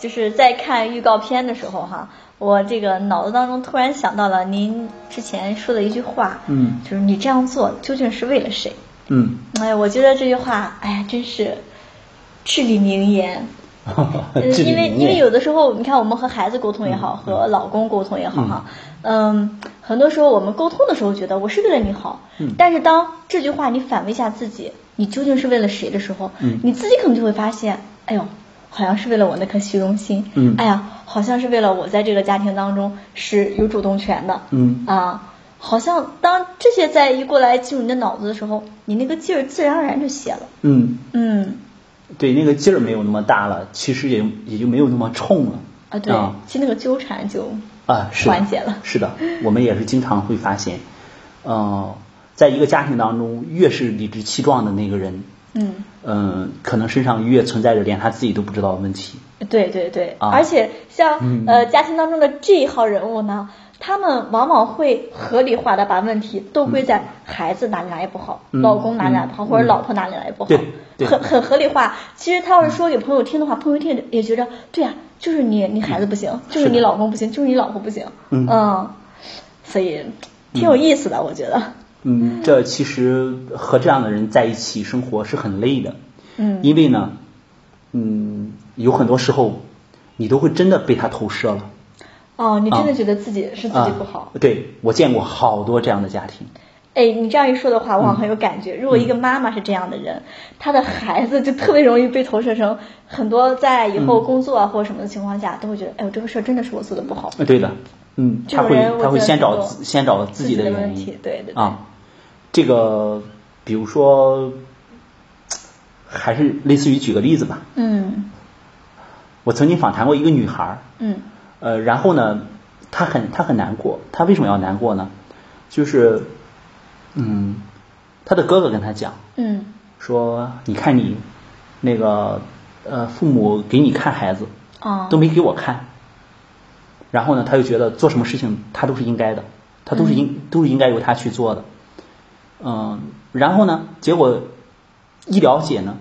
就是在看预告片的时候哈，我这个脑子当中突然想到了您之前说的一句话，嗯。就是你这样做究竟是为了谁？嗯，哎，我觉得这句话，哎呀，真是至理名言。因为因为有的时候，你看我们和孩子沟通也好，嗯和老公沟通也好哈，嗯，很多时候我们沟通的时候觉得我是为了你好，嗯。但是当这句话你反问一下自己，你究竟是为了谁的时候，嗯。你自己可能就会发现，哎呦，好像是为了我那颗虚荣心，嗯哎呀，好像是为了我在这个家庭当中是有主动权的，嗯啊。好像当这些再一过来进入你的脑子的时候，你那个劲儿自然而然就泄了。嗯，嗯，对，那个劲儿没有那么大了，其实也也就没有那么冲了。啊对，啊其实那个纠缠就啊，是的缓解了。是的，我们也是经常会发现，呃，在一个家庭当中，越是理直气壮的那个人，嗯，嗯、可能身上越存在着连他自己都不知道的问题。对对对，啊。而且像、嗯。呃家庭当中的这一号人物呢，他们往往会合理化的把问题都归在孩子哪里哪里不好，嗯老公哪里哪里不好，嗯或者老婆哪里哪里不好，很很合理化。其实他要是说给朋友听的话，朋友一听也觉着，对呀、就是你你孩子不行，就是你老公不行，就是你老婆不行，嗯。所以挺有意思的，我觉得，嗯，这其实和这样的人在一起生活是很累的，嗯，因为呢，嗯，有很多时候你都会真的被他投射了。哦，你真的啊觉得自己是自己不好啊。对，我见过好多这样的家庭。哎，你这样一说的话，我好像很有感嗯觉。如果一个妈妈是这样的人，她的孩子就特别容易被投射成很多在以后工作啊或者什么的情况下，都会觉得，哎呦，这个事儿真的是我做的不好。呃，对的，嗯，他会他会先找自先找自己的原因对对啊，这个比如说，还是类似于举个例子吧，嗯。我曾经访谈过一个女孩儿，嗯。呃，然后呢，她很她很难过，她为什么要难过呢？就是，嗯，她的哥哥跟她讲嗯。说，你看你那个呃父母给你看孩子，啊都没给我看。然后呢，他就觉得做什么事情他都是应该的，他都是应、都是应该由他去做的。嗯，然后呢，结果一了解呢，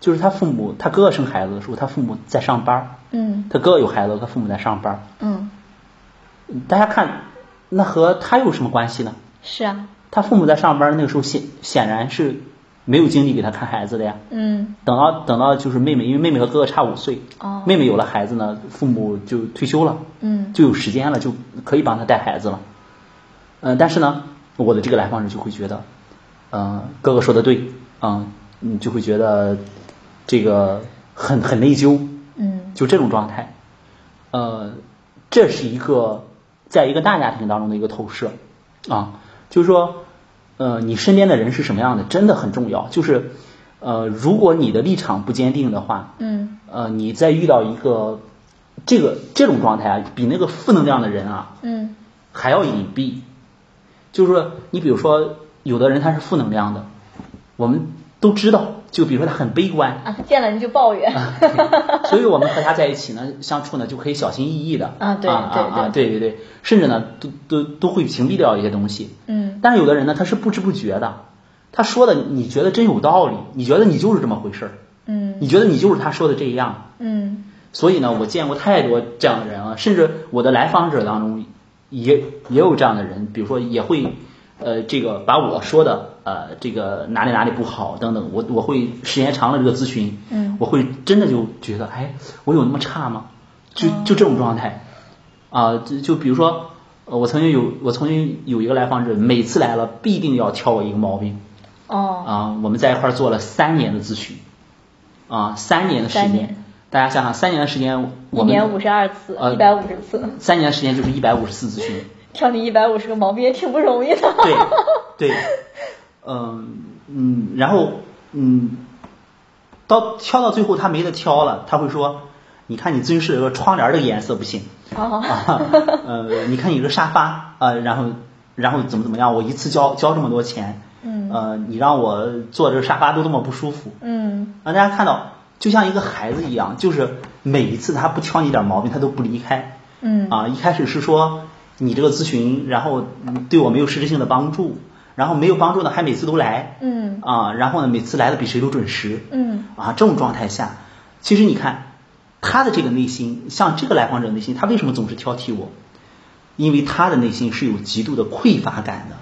就是他父母，他哥哥生孩子的时候，他父母在上班，嗯他哥哥有孩子，他父母在上班。嗯，大家看，那和他有什么关系呢？是啊，他父母在上班，那个时候显显然是没有精力给他看孩子的呀。嗯等到等到就是妹妹，因为妹妹和哥哥差五岁，哦妹妹有了孩子呢，父母就退休了，嗯就有时间了，就可以帮他带孩子了。嗯、但是呢，我的这个来访者就会觉得，嗯、哥哥说的对，嗯、你就会觉得这个很很内疚，嗯就这种状态。呃，这是一个在一个大家庭当中的一个投射啊，就是说，呃，你身边的人是什么样的，真的很重要。就是，呃，如果你的立场不坚定的话，嗯呃，你再遇到一个这个这种状态啊，比那个负能量的人啊嗯还要隐蔽。就是说，你比如说，有的人他是负能量的，我们都知道，就比如说他很悲观，啊，见了人就抱怨。所以我们和他在一起呢，相处呢就可以小心翼翼的。啊对啊啊啊对。对对对，甚至呢都都都会屏蔽掉一些东西。嗯。但是有的人呢，他是不知不觉的，他说的你觉得真有道理，你觉得你就是这么回事儿，嗯。你觉得你就是他说的这样。嗯。所以呢，我见过太多这样的人了，甚至我的来访者当中也也有这样的人，比如说也会呃这个把我说的呃这个哪里哪里不好等等，我我会时间长了这个咨询，嗯。我会真的就觉得哎我有那么差吗？就就这种状态。啊，就就比如说呃我曾经有我曾经有一个来访者，每次来了必定要挑我一个毛病。哦。啊，我们在一块儿做了三年的咨询。啊，三年的时间。大家想想，三年的时间，一年五十二次，呃一百五十次，三年的时间就是一百五十次咨询，挑你一百五十个毛病也挺不容易的。对 对，嗯嗯，然后嗯，到挑到最后他没得挑了，他会说，你看你咨询室这个窗帘儿这个颜色不行哦啊，呃，你看你这沙发啊，然后然后怎么怎么样，我一次交交这么多钱，嗯呃，你让我坐这个沙发都这么不舒服，嗯让大家看到，就像一个孩子一样，就是每一次他不挑你点毛病，他都不离开。嗯啊，一开始是说你这个咨询，然后嗯对我没有实质性的帮助，然后没有帮助呢，还每次都来，嗯啊，然后呢，每次来的比谁都准时，嗯啊，这种状态下，其实你看，他的这个内心，像这个来访者内心，他为什么总是挑剔我？因为他的内心是有极度的匮乏感的。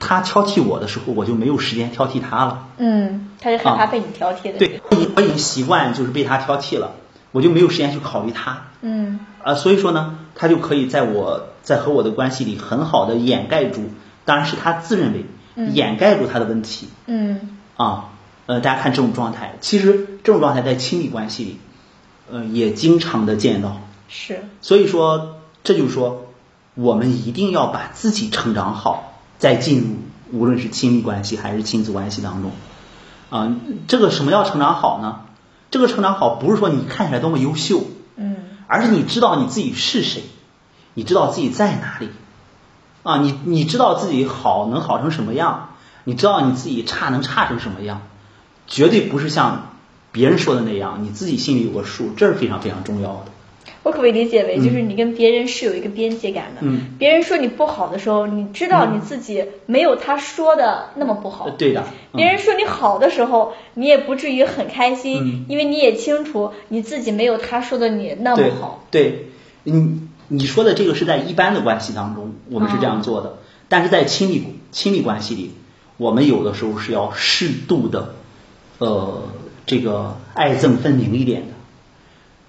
他挑剔我的时候，我就没有时间挑剔他了。嗯，他是害怕被你挑剔的。对，我已经习惯就是被他挑剔了，我就没有时间去考虑他。嗯。啊，所以说呢，他就可以在我在和我的关系里很好的掩盖住，当然是他自认为掩盖住他的问题。嗯。啊，呃，大家看这种状态，其实这种状态在亲密关系里，呃，也经常的见到。是。所以说，这就是说，我们一定要把自己成长好。再进入无论是亲密关系还是亲子关系当中，啊，这个什么叫成长好呢？这个成长好不是说你看起来多么优秀，嗯，而是你知道你自己是谁，你知道自己在哪里，啊，你你知道自己好能好成什么样，你知道你自己差能差成什么样，绝对不是像别人说的那样，你自己心里有个数，这是非常非常重要的。我可不可以理解为，就是你跟别人是有一个边界感的。嗯。别人说你不好的时候，你知道你自己没有他说的那么不好。对的。别人说你好的时候，你也不至于很开心，因为你也清楚你自己没有他说的你那么好。对。你你说的这个是在一般的关系当中，我们是这样做的。但是在亲密亲密关系里，我们有的时候是要适度的，呃，这个爱憎分明一点的。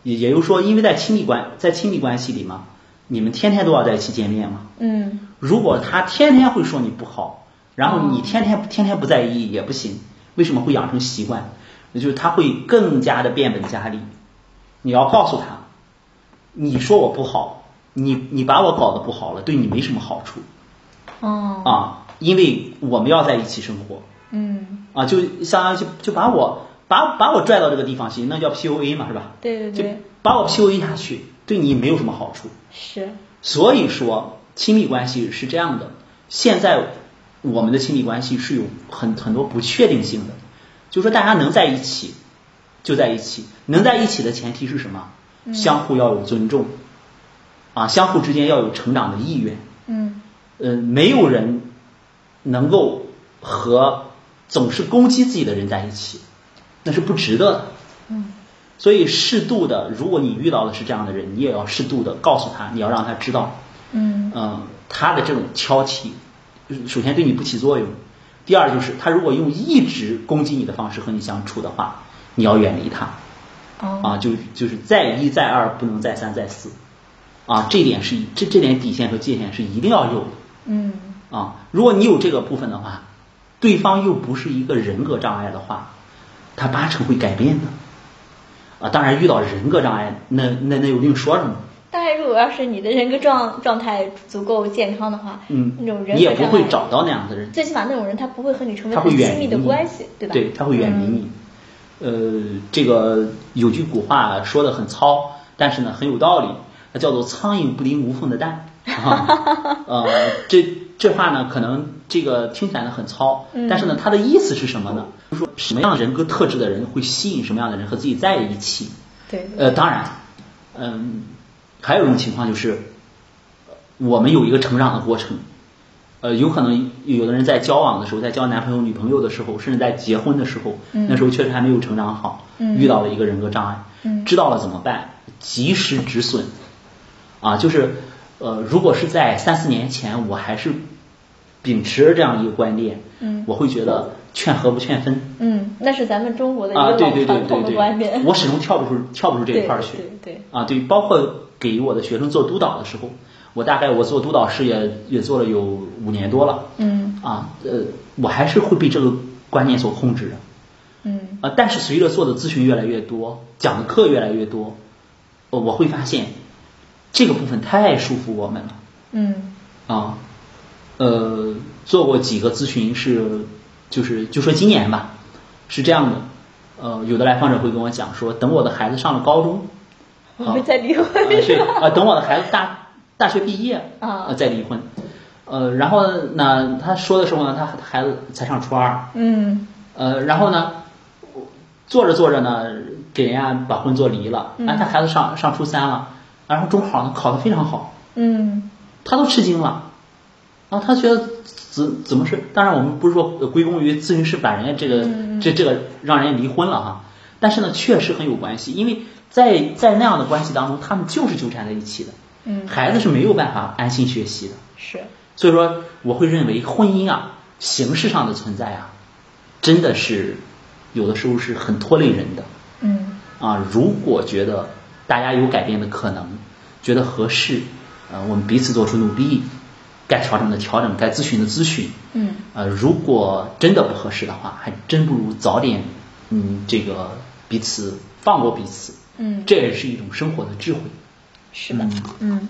也也就是说，因为在亲密关在亲密关系里嘛，你们天天都要在一起见面嘛。嗯。如果他天天会说你不好，然后你天天天天不在意也不行。为什么会养成习惯？那就是他会更加的变本加厉。你要告诉他，你说我不好，你你把我搞得不好了，对你没什么好处。哦。啊，因为我们要在一起生活。嗯。啊，就相当于就就把我。把把我拽到这个地方去，那叫 PUA 嘛，是吧？对对对。就把我 PUA 下去，对你没有什么好处。是。所以说，亲密关系是这样的。现在我们的亲密关系是有很很多不确定性的，就说大家能在一起就在一起，能在一起的前提是什么？相互要有尊重，啊，相互之间要有成长的意愿。嗯。呃，没有人能够和总是攻击自己的人在一起。那是不值得的，嗯，所以适度的，如果你遇到的是这样的人，你也要适度的告诉他，你要让他知道，嗯，嗯，他的这种挑剔，首先对你不起作用，第二就是他如果用一直攻击你的方式和你相处的话，你要远离他，哦，啊，就就是再一再二不能再三再四，啊，这点是这这点底线和界限是一定要有的，嗯，啊，如果你有这个部分的话，对方又不是一个人格障碍的话。他八成会改变的，啊，当然遇到人格障碍，那那那又另说了嘛。当然，如果要是你的人格状状态足够健康的话，嗯，那种人你也不会找到那样的人。最起码那种人他不会和你成为很亲密的关系，对吧？对，他会远离你。呃，这个有句古话说的很糙，但是呢很有道理，它叫做“苍蝇不叮无缝的蛋 ”。呃，这这话呢，可能这个听起来呢很糙，但是呢，它的意思是什么呢？就是说什么样人格特质的人会吸引什么样的人和自己在一起。对。呃，当然，嗯，还有一种情况就是，我们有一个成长的过程。呃，有可能有的人在交往的时候，在交男朋友、女朋友的时候，甚至在结婚的时候，那时候确实还没有成长好，遇到了一个人格障碍，知道了怎么办？及时止损。啊，就是。呃，如果是在三四年前，我还是秉持这样一个观念，嗯，我会觉得劝和不劝分，嗯，那是咱们中国的一个老传统的观念。我始终跳不出跳不出这一块去，对对。啊，对，包括给我的学生做督导的时候，我大概我做督导师也也做了有五年多了，嗯，啊，呃，我还是会被这个观念所控制的，嗯，啊，但是随着做的咨询越来越多，讲的课越来越多，我会发现。这个部分太束缚我们了。嗯。啊，呃，做过几个咨询是，就是就说今年吧，是这样的，呃，有的来访者会跟我讲说，等我的孩子上了高中，我会再离婚。是啊，等我的孩子大大学毕业啊，再离婚。呃，然后呢，他说的时候呢，他孩子才上初二。嗯。呃，然后呢，做着做着呢，给人家把婚做离了，哎，他孩子上上初三了。然后中考呢考得非常好，嗯，他都吃惊了，然后，他觉得怎怎么是？当然我们不是说归功于咨询师把人家这个这这个让人家离婚了哈，但是呢确实很有关系，因为在在那样的关系当中，他们就是纠缠在一起的。嗯孩子是没有办法安心学习的。是，所以说，我会认为婚姻啊，形式上的存在啊，真的是有的时候是很拖累人的。嗯啊，如果觉得大家有改变的可能，觉得合适，呃，我们彼此做出努力，该调整的调整，该咨询的咨询。嗯呃，如果真的不合适的话，还真不如早点，嗯，这个彼此放过彼此。嗯，这也是一种生活的智慧。是的，嗯嗯